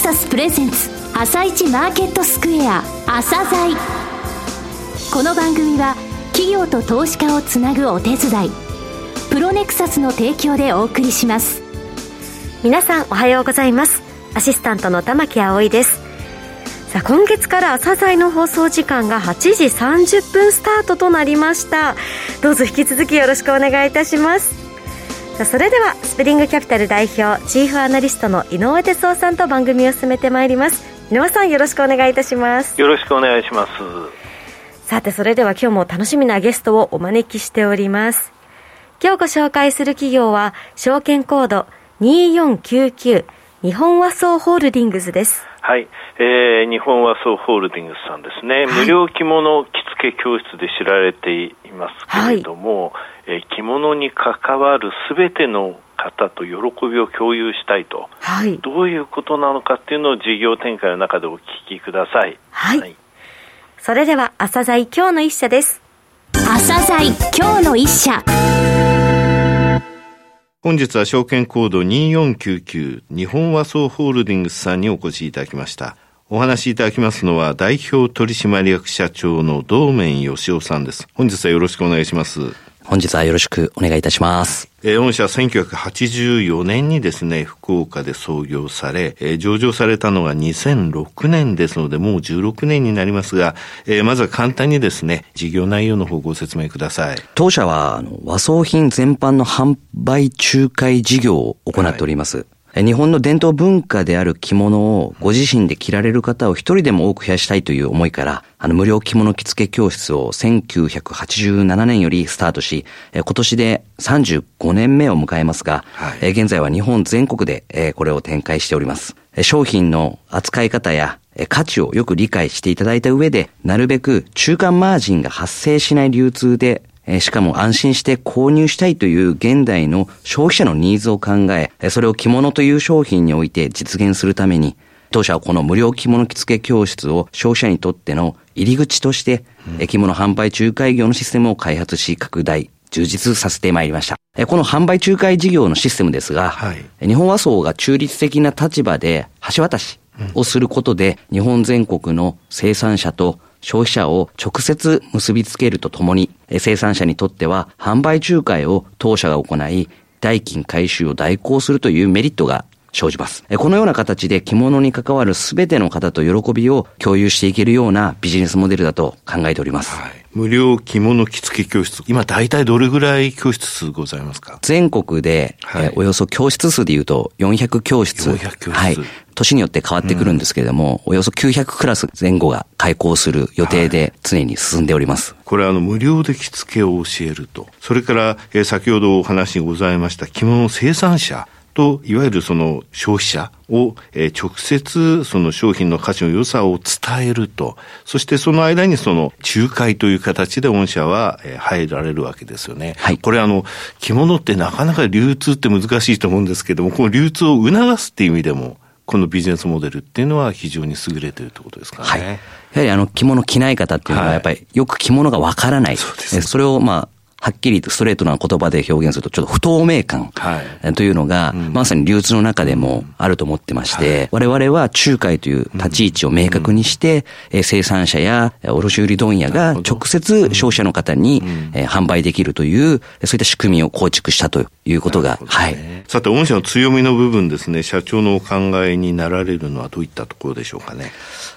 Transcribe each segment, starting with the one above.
サスプレゼンツ朝一マーケットスクエア朝鮮。この番組は企業と投資家をつなぐお手伝いプロネクサスの提供でお送りします。皆さんおはようございます。アシスタントの玉木葵です。さあ今月から朝鮮の放送時間が8時30分スタートとなりました。どうぞ引き続きよろしくお願いいたします。それではスプリングキャピタル代表チーフアナリストの井上哲夫さんと番組を進めてまいります。井上さんよろしくお願いいたします。よろしくお願いします。さてそれでは今日も楽しみなゲストをお招きしております。今日ご紹介する企業は証券コード2499日本和装ホールディングスですはい、えー、日本和装ホールディングスさんですね、はい、無料着物着付け教室で知られていますけれども、はいえー、着物に関わるすべての方と喜びを共有したいと、はい、どういうことなのかっていうのを事業展開の中でお聞きください。はい。はい、それでは、朝鮮今日の一社です。朝鮮今日の一社。本日は証券コード2499日本和装ホールディングスさんにお越しいただきました。お話しいただきますのは代表取締役社長の道面義雄さんです。本日はよろしくお願いします。本日はよろしくお願いいたします。えー、御社は1984年にですね、福岡で創業され、えー、上場されたのが2006年ですので、もう16年になりますが、えー、まずは簡単にですね、事業内容の方ご説明ください。当社は、あの和装品全般の販売仲介事業を行っております。はい日本の伝統文化である着物をご自身で着られる方を一人でも多く増やしたいという思いから、あの無料着物着付け教室を1987年よりスタートし、今年で35年目を迎えますが、はい、現在は日本全国でこれを展開しております。商品の扱い方や価値をよく理解していただいた上で、なるべく中間マージンが発生しない流通でしかも安心して購入したいという現代の消費者のニーズを考え、それを着物という商品において実現するために、当社はこの無料着物着付け教室を消費者にとっての入り口として、うん、着物販売仲介業のシステムを開発し拡大、充実させてまいりました。この販売仲介事業のシステムですが、はい、日本和装が中立的な立場で橋渡しをすることで、日本全国の生産者と消費者を直接結びつけるとともに、生産者にとっては販売仲介を当社が行い、代金回収を代行するというメリットが生じます。このような形で着物に関わる全ての方と喜びを共有していけるようなビジネスモデルだと考えております。はい無料着物着付け教室。今大体どれぐらい教室数ございますか？全国で、はい、およそ教室数で言うと400教室。400教室。はい。年によって変わってくるんですけれども、うん、およそ900クラス前後が開校する予定で常に進んでおります。はい、これあの無料で着付けを教えると。それから、えー、先ほどお話にございました着物生産者。と、いわゆるその消費者を、えー、直接その商品の価値の良さを伝えると、そしてその間にその仲介という形で御社は、えー、入られるわけですよね。はい。これあの、着物ってなかなか流通って難しいと思うんですけども、この流通を促すっていう意味でも、このビジネスモデルっていうのは非常に優れてるってことですかね。はい。やはりあの着物着ない方っていうのはやっぱりよく着物がわからない。そうです、ね。それをまあはっきりとストレートな言葉で表現すると、ちょっと不透明感というのが、まさに流通の中でもあると思ってまして、我々は仲介という立ち位置を明確にして、生産者や卸売問屋が直接消費者の方に販売できるという、そういった仕組みを構築したということが、はい。さて、御社の強みの部分ですね、社長のお考えになられるのはどういったところでしょうかね。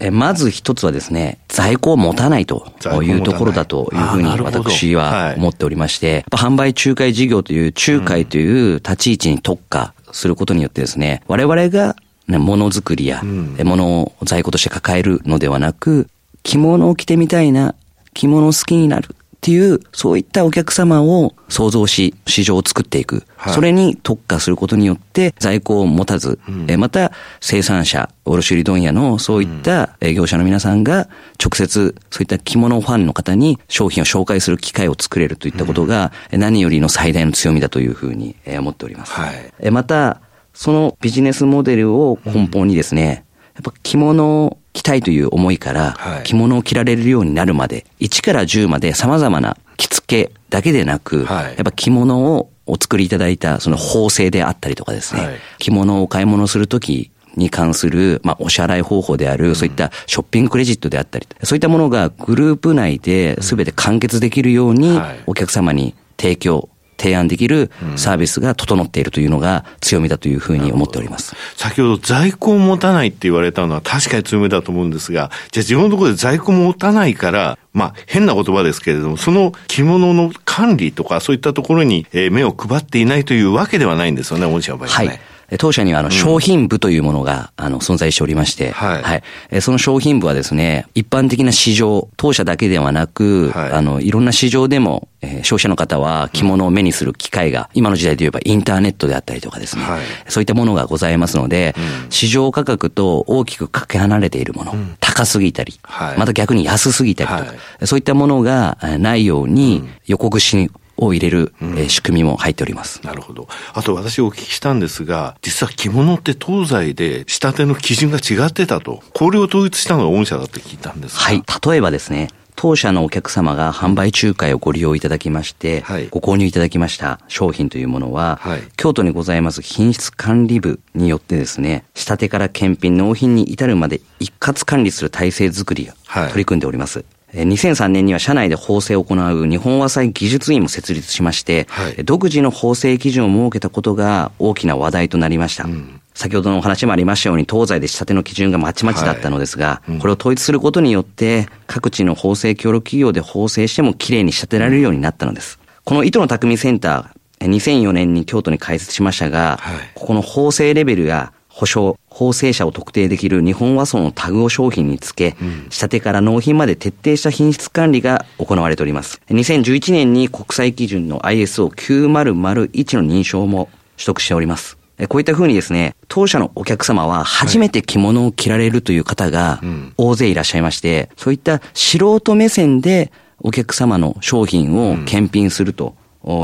えまず一つはですね、在庫を持たないというところだというふうに私は思っておりまして、販売仲介事業という仲介という立ち位置に特化することによってですね、我々がね、ものづくりや、ものを在庫として抱えるのではなく、着物を着てみたいな、着物好きになるっていう、そういったお客様を創造し、市場を作っていく。はい、それに特化することによって、在庫を持たず、うん、また生産者、卸売問屋のそういった業者の皆さんが、直接そういった着物ファンの方に商品を紹介する機会を作れるといったことが、何よりの最大の強みだというふうに思っております。はい、また、そのビジネスモデルを根本にですね、やっぱ着物を着たいという思いから、着物を着られるようになるまで、1から10まで様々な着付けだけでなく、やっぱ着物をお作りいただいたその縫製であったりとかですね、着物をお買い物するときに関する、まあ、お支払い方法である、そういったショッピングクレジットであったり、そういったものがグループ内で全て完結できるように、お客様に提供、提案できるサービスが整っているというのが強みだというふうに思っております。先ほど在庫を持たないって言われたのは確かに強みだと思うんですが、じゃあ自分のところで在庫持たないから、まあ変な言葉ですけれども、その着物の管理とかそういったところに目を配っていないというわけではないんですよね、御社の場合はね。はい当社にはあの商品部というものがあの存在しておりまして、はい、はい。その商品部はですね、一般的な市場、当社だけではなく、はい、あの、いろんな市場でも、えー、消費者の方は着物を目にする機会が、今の時代で言えばインターネットであったりとかですね、はい、そういったものがございますので、うん、市場価格と大きくかけ離れているもの、うん、高すぎたり、はい、また逆に安すぎたりとか、そういったものがないように、横串を入れる、え仕組みも入っております。なるほど。あと私お聞きしたんですが、実は着物って東西で仕立ての基準が違ってたと。これを統一したのが御社だって聞いたんですはい。例えばですね、当社のお客様が販売仲介をご利用いただきまして、はい、ご購入いただきました商品というものは、はい、京都にございます品質管理部によってですね、仕立てから検品、納品に至るまで一括管理する体制づくりが取り組んでおります。2003年には社内で法制を行う日本和裁技術院も設立しまして、はい、独自の法制基準を設けたことが大きな話題となりました。うん、先ほどのお話もありましたように、東西で仕立ての基準がまちまちだったのですが、はいうん、これを統一することによって、各地の法制協力企業で法制してもきれいに仕立てられるようになったのです。この糸の匠センター、2004年に京都に開設しましたが、はい、ここの法制レベルや保証、法制者を特定できる日本和装のタグを商品につけ、うん、仕立てから納品まで徹底した品質管理が行われております。2011年に国際基準の ISO9001 の認証も取得しております。こういったふうにですね、当社のお客様は初めて着物を着られるという方が大勢いらっしゃいまして、そういった素人目線でお客様の商品を検品すると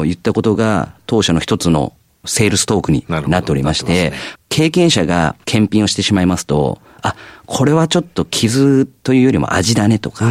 いったことが当社の一つのセールストークになっておりまして、ね、経験者が検品をしてしまいますと、あ、これはちょっと傷というよりも味だねとか、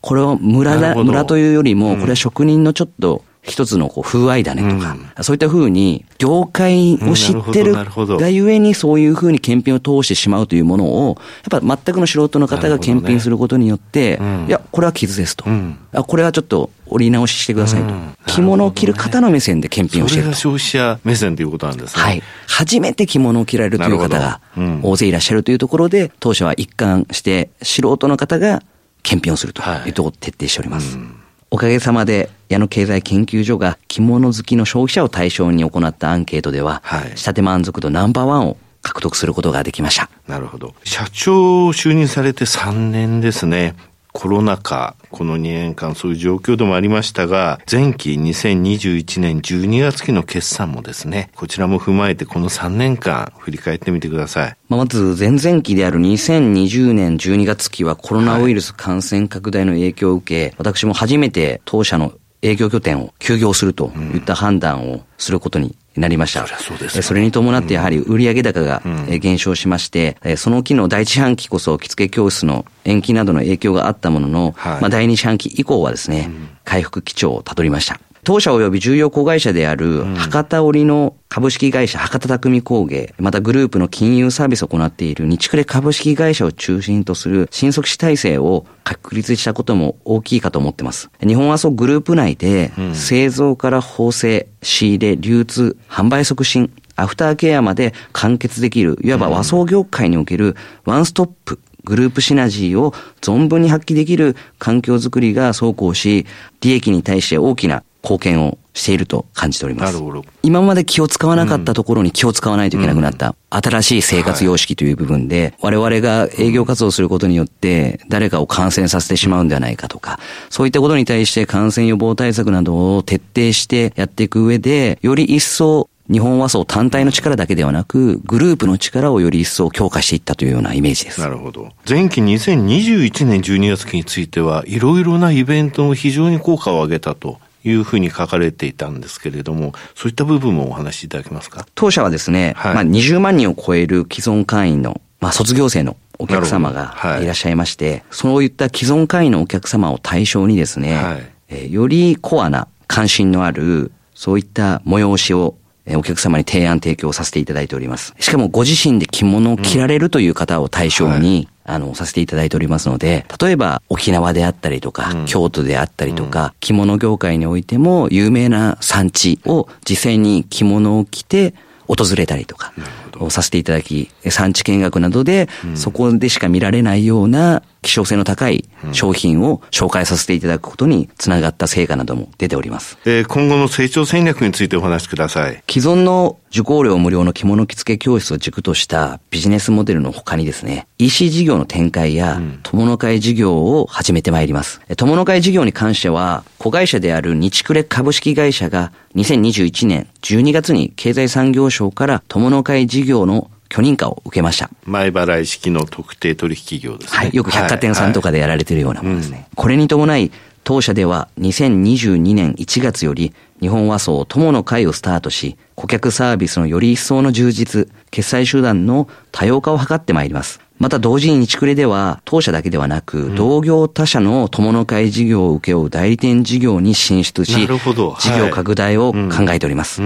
これを村だ、村というよりも、これは職人のちょっと一つのこう風合いだねとか、うん、そういったふうに、業界を知ってるがゆえにそういうふうに検品を通してしまうというものを、やっぱ全くの素人の方が検品することによって、ね、いや、これは傷ですと。うん、あこれはちょっと折り直ししてくださいと。着物を着る方の目線で検品をしていると。が消費者目線ということなんですね。はい。初めて着物を着られるという方が大勢いらっしゃるというところで、当社は一貫して素人の方が検品をするというところを徹底しております。はいうんおかげさまで矢野経済研究所が着物好きの消費者を対象に行ったアンケートでは、はい、仕立て満足度ナンバーワンを獲得することができました。なるほど。社長就任されて3年ですね。コロナ禍、この2年間そういう状況でもありましたが、前期2021年12月期の決算もですね、こちらも踏まえてこの3年間振り返ってみてください。まず前々期である2020年12月期はコロナウイルス感染拡大の影響を受け、私も初めて当社の営業拠点を休業するといった判断をすることになりました。そそれに伴ってやはり売上高が減少しまして、その期の第一半期こそ着付け教室の延期などの影響があったものの、はい、まあ第二四半期以降はですね、回復基調をたどりました。当社及び重要子会社である博多織の株式会社博多匠工芸、またグループの金融サービスを行っている日暮株式会社を中心とする新促使体制を確立したことも大きいかと思ってます。日本はそうグループ内で製造から縫製、仕入れ、流通、販売促進、アフターケアまで完結できる、いわば和装業界におけるワンストップグループシナジーを存分に発揮できる環境づくりが走行し、利益に対して大きな貢献をしていると感じております。なるほど。今まで気を使わなかったところに気を使わないといけなくなった、新しい生活様式という部分で、我々が営業活動することによって誰かを感染させてしまうんではないかとか、そういったことに対して感染予防対策などを徹底してやっていく上で、より一層日本和装単体の力だけではなく、グループの力をより一層強化していったというようなイメージです。なるほど。前期2021年12月期については、いろいろなイベントも非常に効果を上げたというふうに書かれていたんですけれども、そういった部分もお話しいただけますか？当社はですね、はい、まあ20万人を超える既存会員の、まあ卒業生のお客様がい。らっしゃいまして、はい、そういった既存会員のお客様を対象にですね、はい、えー、よりコアな関心のある、そういった催しをお客様に提案提供させていただいております。しかもご自身で着物を着られるという方を対象に、うんはい、あの、させていただいておりますので、例えば沖縄であったりとか、うん、京都であったりとか、うん、着物業界においても有名な産地を実際に着物を着て訪れたりとか、をさせていただき、産地見学などで、そこでしか見られないような希少性の高い商品を紹介させていただくことにつながった成果なども出ております。えー、今後の成長戦略についてお話しください。既存の受講料無料の着物着付け教室を軸としたビジネスモデルの他にですね、EC 事業の展開や友の会事業を始めてまいります。友の会事業に関しては、子会社である日暮れ株式会社が2021年12月に経済産業省から友の会事業の許認可を受けました。前払い式の特定取引業ですね。はい。よく百貨店さんとかでやられているようなものですね。はいはいこれに伴い、当社では2022年1月より日本和装友の会をスタートし、顧客サービスのより一層の充実、決済手段の多様化を図ってまいります。また同時に日暮れでは、当社だけではなく、同業他社の友の会事業を請け負う代理店事業に進出し、事業拡大を考えております。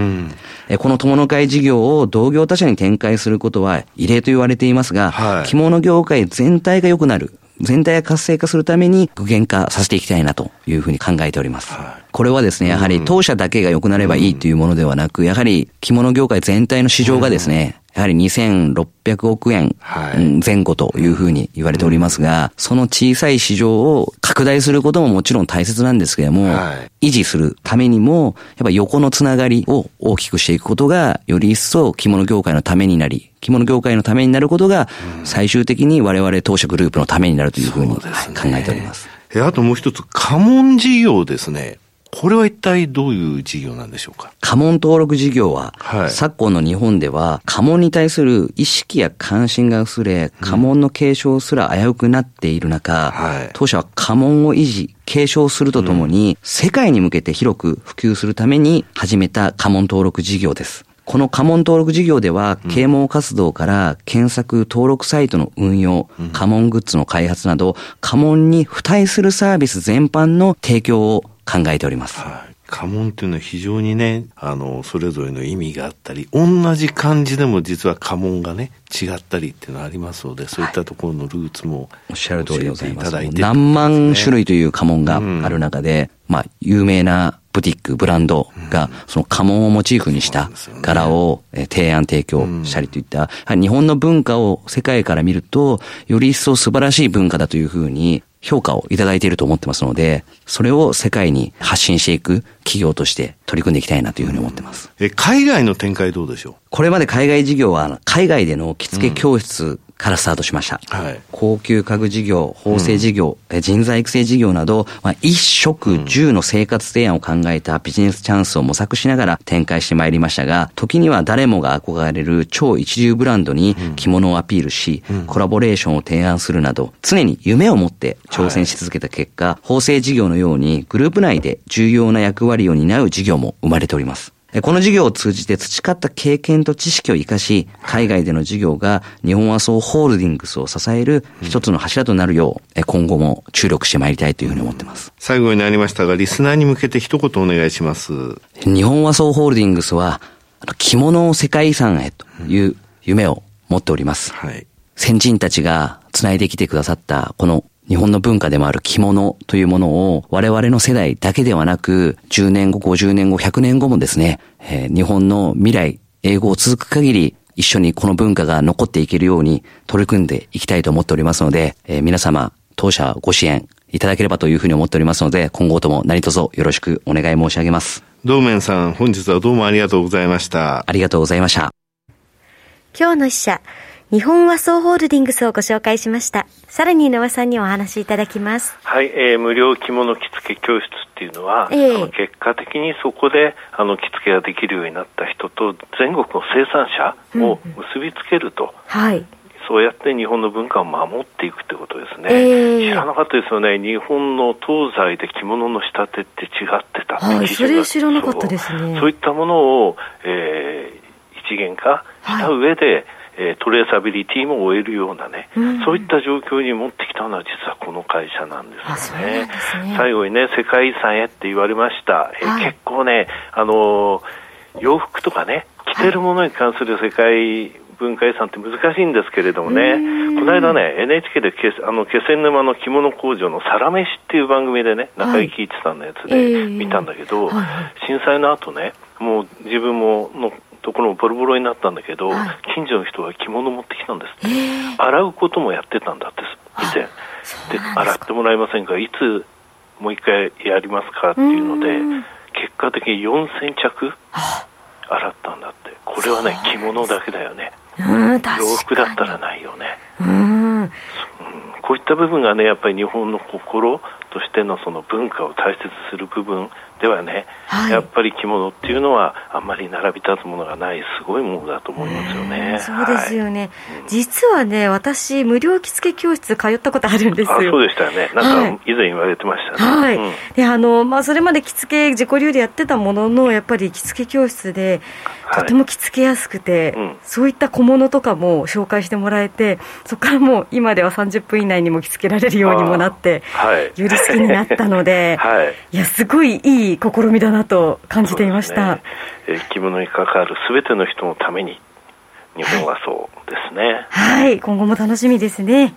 この友の会事業を同業他社に展開することは異例と言われていますが、はい、着物業界全体が良くなる、全体が活性化するために具現化させていきたいなというふうに考えております。はい、これはですね、やはり当社だけが良くなればいいというものではなく、やはり着物業界全体の市場がですね、やはり2600億円前後というふうに言われておりますが、その小さい市場を拡大することももちろん大切なんですけれども、維持するためにも、やっぱ横のつながりを大きくしていくことが、より一層着物業界のためになり、着物業界のためになることが、最終的に我々当社グループのためになるというふうに考えております。あともう一つ、家紋事業ですね。これは一体どういう事業なんでしょうか？家紋登録事業は、はい、昨今の日本では家紋に対する意識や関心が薄れ、家紋の継承すら危うくなっている中、はい、当社は家紋を維持、継承するとともに、うん、世界に向けて広く普及するために始めた家紋登録事業です。この家紋登録事業では、啓蒙活動から検索登録サイトの運用、家紋グッズの開発など、家紋に付帯するサービス全般の提供を考えております。はい。家紋っていうのは非常にね、あの、それぞれの意味があったり、同じ漢字でも実は家紋がね、違ったりっていうのはありますので、そういったところのルーツも、おっしゃる通りでございます。何万種類という家紋がある中で、うん、まあ、有名なブティック、ブランドが、その家紋をモチーフにした柄を提案提供したりといった、日本の文化を世界から見ると、より一層素晴らしい文化だというふうに評価をいただいていると思ってますので、それを世界に発信していく企業として取り組んでいきたいなというふうに思ってます。え、海外の展開どうでしょう？これまで海外事業は、海外での着付け教室からスタートしました。はい、高級家具事業、縫製事業、うん、人材育成事業など、まあ、一食十の生活提案を考えたビジネスチャンスを模索しながら展開してまいりましたが、時には誰もが憧れる超一流ブランドに着物をアピールし、うん、コラボレーションを提案するなど、常に夢を持って挑戦し続けた結果、はい、縫製事業のようにグループ内で重要な役割を担う事業も生まれております。この事業を通じて培った経験と知識を活かし、海外での事業が日本和装ホールディングスを支える一つの柱となるよう、今後も注力してまいりたいというふうに思っています。最後になりましたが、リスナーに向けて一言お願いします。日本和装ホールディングスは、着物を世界遺産へという夢を持っております。はい、先人たちが繋いできてくださったこの日本の文化でもある着物というものを我々の世代だけではなく、10年後、50年後、100年後もですね、えー、日本の未来、英語を続く限り、一緒にこの文化が残っていけるように取り組んでいきたいと思っておりますので、えー、皆様、当社ご支援いただければというふうに思っておりますので、今後とも何卒よろしくお願い申し上げます。道面さん、本日はどうもありがとうございました。ありがとうございました。今日の使者、日本和装ホールディングスをご紹介しました。さらに井上さんにお話しいただきます。はい、えー、無料着物着付け教室っていうのは、えー、結果的にそこであの着付けができるようになった人と全国の生産者を結びつけると。うん、はい。そうやって日本の文化を守っていくってことですね、えー、知らなかったですよね、日本の東西で着物の仕立てって違ってたはい、それ知らなかったですね。そう。いったものを、えー、一元化した上で、はいえー、トレーサビリティも終えるようなね、うん、そういった状況に持ってきたのは実はこの会社なんですよね。ね。最後にね、世界遺産へって言われました。えー、はい、結構ね、あのー洋服とかね、着てるものに関する世界文化遺産って難しいんですけれどもね、この間ね、NHK でけあの気仙沼の着物工場のサラメシっていう番組でね、中井貴一さんのやつで見たんだけど、はいえー、震災の後ね、もう自分ものところもボロボロになったんだけど、はい、近所の人が着物持ってきたんですえー、洗うこともやってたんだって以前で洗ってもらえませんかいつもう一回やりますかっていうので結果的に4000着洗ったんだって。これはね着物だけだよね。洋服だったらないよね。うん。こういった部分がねやっぱり日本の心としてのその文化を大切する部分ではね、はい、やっぱり着物っていうのはあんまり並び立つものがないすごいものだと思いますよね。そうですよね、はい、実はね私無料着付け教室通ったことあるんですよ。そうでしたよね。なんか以前言われてましたね。はい。うん、であのまあそれまで着付け自己流でやってたもののやっぱり着付け教室でとても着付けやすくて、はいうん、そういった小物とかも紹介してもらえてそこからもう今では30分以内にも着付けられるようにもなって、はい、より好きになったので、はい、いやすごいいい試みだなと感じていました、ね、え着物に関わるすべての人のために日本はそうですね、はい、今後も楽しみですね。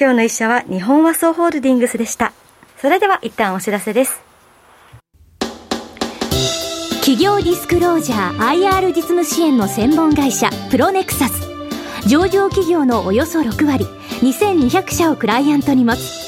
今日の一社は日本和装ホールディングスでした。それでは一旦お知らせです。企業ディスクロージャー IR 実務支援の専門会社プロネクサス。上場企業のおよそ6割2200社をクライアントに持つ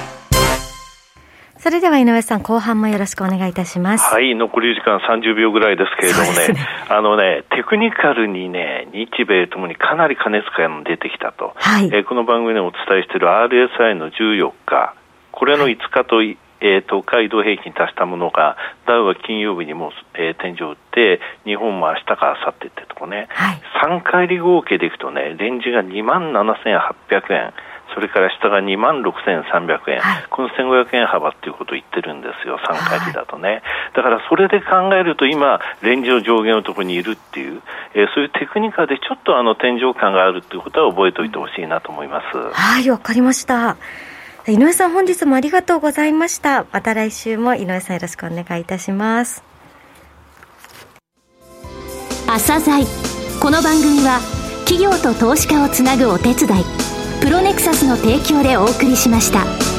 それでは井上さん、後半もよろしくお願いいたします。はい、残り時間30秒ぐらいですけれどもね、ね。あのね、テクニカルにね、日米ともにかなり過熱感が出てきたと、はい、えー、この番組でお伝えしている RSI の14日、これの5日と、はいえー、東海道平均達したものが、ダウは金曜日にも、えー、天井を打って、日本も明日か明後日ってとこね、はい、3回り合計でいくとね、レンジが2万7800円。それから下が2万6300円、はい、この1500円幅っていうことを言ってるんですよ、3回りだとね、はい、だからそれで考えると、今、レンジの上限のところにいるっていう、えー、そういうテクニカでちょっとあの天井感があるっていうことは覚えておいてほしいなと思います。はい、わかりました。井上さん本日もありがとうございました。また来週も井上さんよろしくお願いいたします。朝鮮この番組は企業と投資家をつなぐお手伝いプロネクサスの提供でお送りしました。